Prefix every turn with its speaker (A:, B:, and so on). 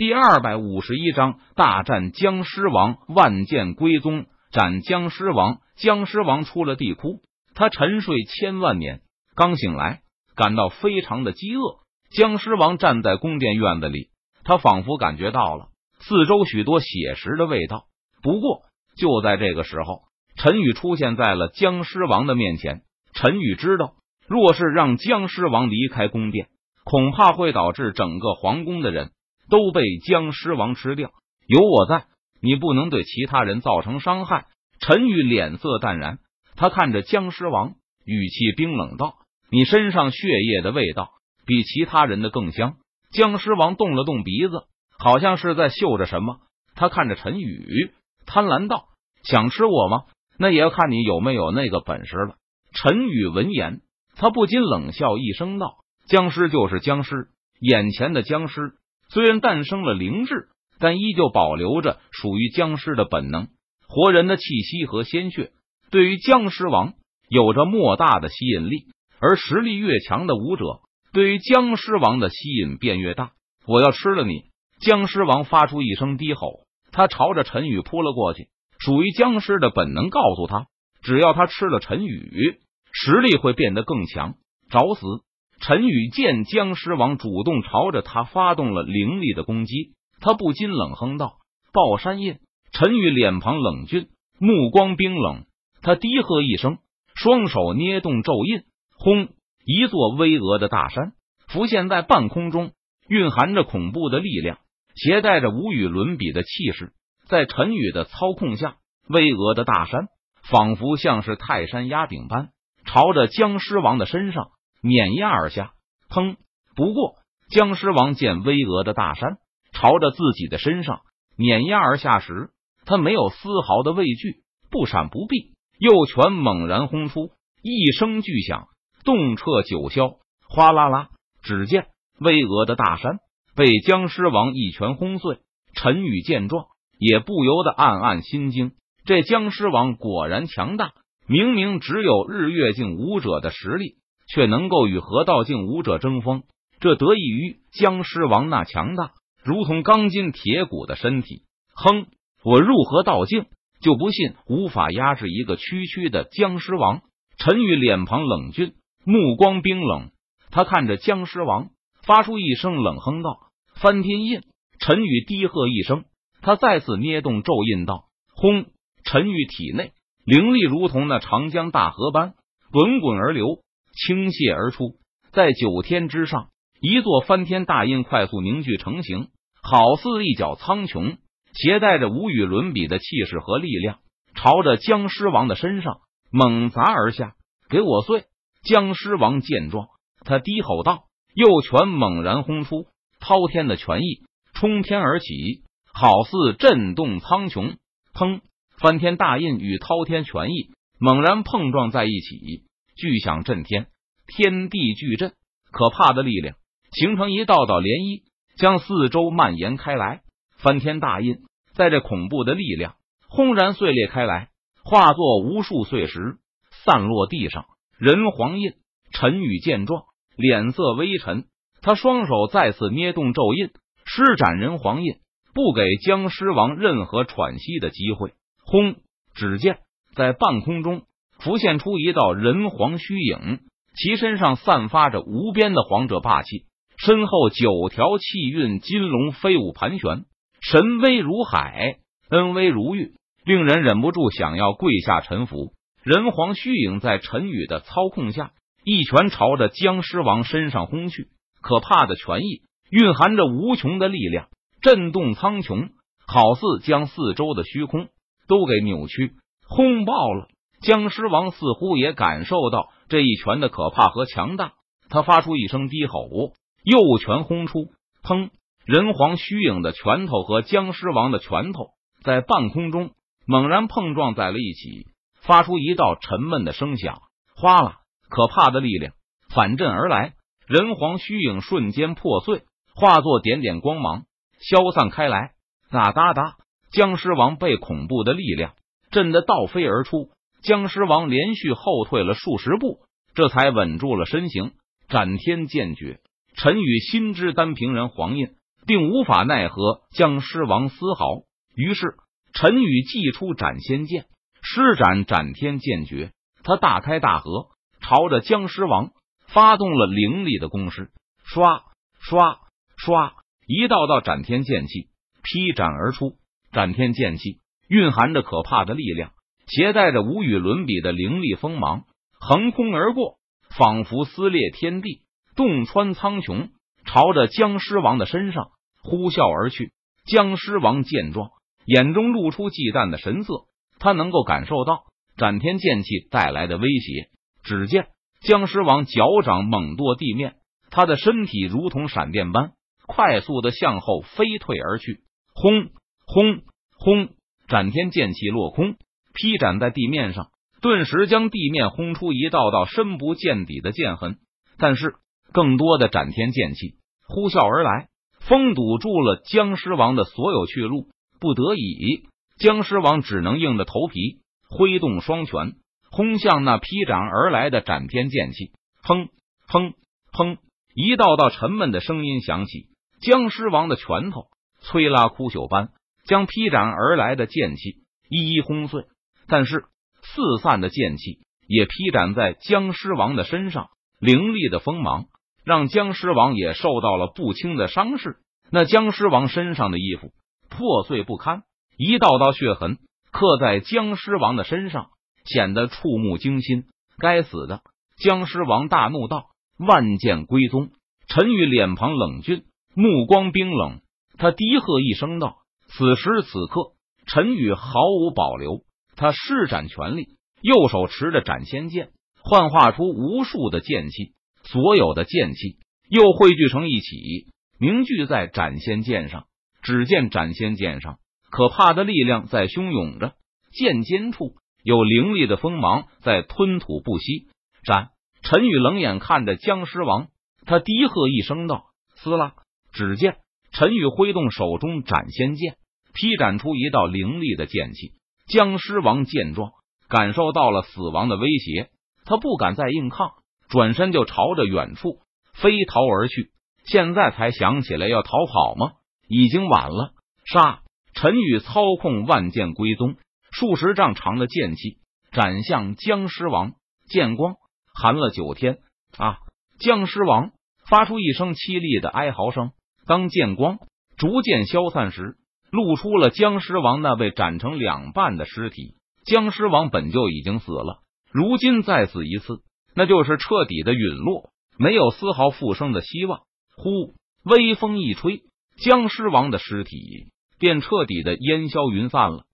A: 第二百五十一章大战僵尸王，万剑归宗，斩僵尸王。僵尸王出了地窟，他沉睡千万年，刚醒来，感到非常的饥饿。僵尸王站在宫殿院子里，他仿佛感觉到了四周许多血食的味道。不过就在这个时候，陈宇出现在了僵尸王的面前。陈宇知道，若是让僵尸王离开宫殿，恐怕会导致整个皇宫的人。都被僵尸王吃掉，有我在，你不能对其他人造成伤害。陈宇脸色淡然，他看着僵尸王，语气冰冷道：“你身上血液的味道比其他人的更香。”僵尸王动了动鼻子，好像是在嗅着什么。他看着陈宇，贪婪道：“想吃我吗？那也要看你有没有那个本事了。”陈宇闻言，他不禁冷笑一声道：“僵尸就是僵尸，眼前的僵尸。”虽然诞生了灵智，但依旧保留着属于僵尸的本能，活人的气息和鲜血，对于僵尸王有着莫大的吸引力。而实力越强的武者，对于僵尸王的吸引便越大。我要吃了你！僵尸王发出一声低吼，他朝着陈宇扑了过去。属于僵尸的本能告诉他，只要他吃了陈宇，实力会变得更强。找死！陈宇见僵尸王主动朝着他发动了凌厉的攻击，他不禁冷哼道：“爆山印！”陈宇脸庞冷峻，目光冰冷，他低喝一声，双手捏动咒印，轰！一座巍峨的大山浮现在半空中，蕴含着恐怖的力量，携带着无与伦比的气势。在陈宇的操控下，巍峨的大山仿佛像是泰山压顶般，朝着僵尸王的身上。碾压而下，砰！不过，僵尸王见巍峨的大山朝着自己的身上碾压而下时，他没有丝毫的畏惧，不闪不避，右拳猛然轰出，一声巨响，动彻九霄，哗啦啦！只见巍峨的大山被僵尸王一拳轰碎。陈宇见状，也不由得暗暗心惊：这僵尸王果然强大，明明只有日月境武者的实力。却能够与河道境武者争锋，这得益于僵尸王那强大如同钢筋铁骨的身体。哼，我入河道境，就不信无法压制一个区区的僵尸王。陈宇脸庞冷峻，目光冰冷，他看着僵尸王，发出一声冷哼道：“翻天印！”陈宇低喝一声，他再次捏动咒印道：“轰！”陈宇体内灵力如同那长江大河般滚滚而流。倾泻而出，在九天之上，一座翻天大印快速凝聚成型，好似一角苍穹，携带着无与伦比的气势和力量，朝着僵尸王的身上猛砸而下。给我碎！僵尸王见状，他低吼道，右拳猛然轰出，滔天的拳意冲天而起，好似震动苍穹。砰！翻天大印与滔天拳意猛然碰撞在一起。巨响震天，天地巨震，可怕的力量形成一道道涟漪，将四周蔓延开来。翻天大印在这恐怖的力量轰然碎裂开来，化作无数碎石散落地上。人皇印，陈宇见状，脸色微沉，他双手再次捏动咒印，施展人皇印，不给僵尸王任何喘息的机会。轰！只见在半空中。浮现出一道人皇虚影，其身上散发着无边的皇者霸气，身后九条气运金龙飞舞盘旋，神威如海，恩威如玉，令人忍不住想要跪下臣服。人皇虚影在陈宇的操控下，一拳朝着僵尸王身上轰去，可怕的拳意蕴含着无穷的力量，震动苍穹，好似将四周的虚空都给扭曲轰爆了。僵尸王似乎也感受到这一拳的可怕和强大，他发出一声低吼，右拳轰出，砰！人皇虚影的拳头和僵尸王的拳头在半空中猛然碰撞在了一起，发出一道沉闷的声响。哗啦！可怕的力量反震而来，人皇虚影瞬间破碎，化作点点光芒消散开来。哒哒哒！僵尸王被恐怖的力量震得倒飞而出。僵尸王连续后退了数十步，这才稳住了身形。斩天剑诀，陈宇心知单凭人黄印并无法奈何僵尸王丝毫。于是陈宇祭出斩仙剑，施展斩天剑诀。他大开大合，朝着僵尸王发动了凌厉的攻势。唰唰唰，一道道斩天剑气劈斩而出。斩天剑气蕴含着可怕的力量，携带着无与伦比的凌厉锋芒，横空而过，仿佛撕裂天地，洞穿苍穹，朝着僵尸王的身上呼啸而去。僵尸王见状，眼中露出忌惮的神色，他能够感受到斩天剑气带来的威胁。只见僵尸王脚掌猛跺地面，他的身体如同闪电般快速的向后飞退而去。轰！轰轰！斩天剑气落空，劈斩在地面上，顿时将地面轰出一道道深不见底的剑痕。但是，更多的斩天剑气呼啸而来，封堵住了僵尸王的所有去路。不得已，僵尸王只能硬着头皮挥动双拳，轰向那劈斩而来的斩天剑气。砰砰砰！一道道沉闷的声音响起，僵尸王的拳头摧拉枯朽般。将劈斩而来的剑气一一轰碎，但是四散的剑气也劈斩在僵尸王的身上，凌厉的锋芒让僵尸王也受到了不轻的伤势。那僵尸王身上的衣服破碎不堪，一道道血痕刻在僵尸王的身上，显得触目惊心。该死的！僵尸王大怒道：“万剑归宗！”陈宇脸庞冷峻，目光冰冷，他低喝一声道。此时此刻，陈宇毫无保留，他施展全力，右手持着斩仙剑，幻化出无数的剑气，所有的剑气又汇聚成一起，凝聚在斩仙剑上。只见斩仙剑上可怕的力量在汹涌着，剑尖处有凌厉的锋芒在吞吐不息。斩！陈宇冷眼看着僵尸王，他低喝一声道：“撕拉！”只见陈宇挥动手中斩仙剑。劈斩出一道凌厉的剑气，僵尸王见状，感受到了死亡的威胁，他不敢再硬抗，转身就朝着远处飞逃而去。现在才想起来要逃跑吗？已经晚了。杀！陈宇操控万剑归宗，数十丈长的剑气斩向僵尸王。剑光寒了九天啊！僵尸王发出一声凄厉的哀嚎声。当剑光逐渐消散时，露出了僵尸王那被斩成两半的尸体。僵尸王本就已经死了，如今再死一次，那就是彻底的陨落，没有丝毫复生的希望。呼，微风一吹，僵尸王的尸体便彻底的烟消云散了。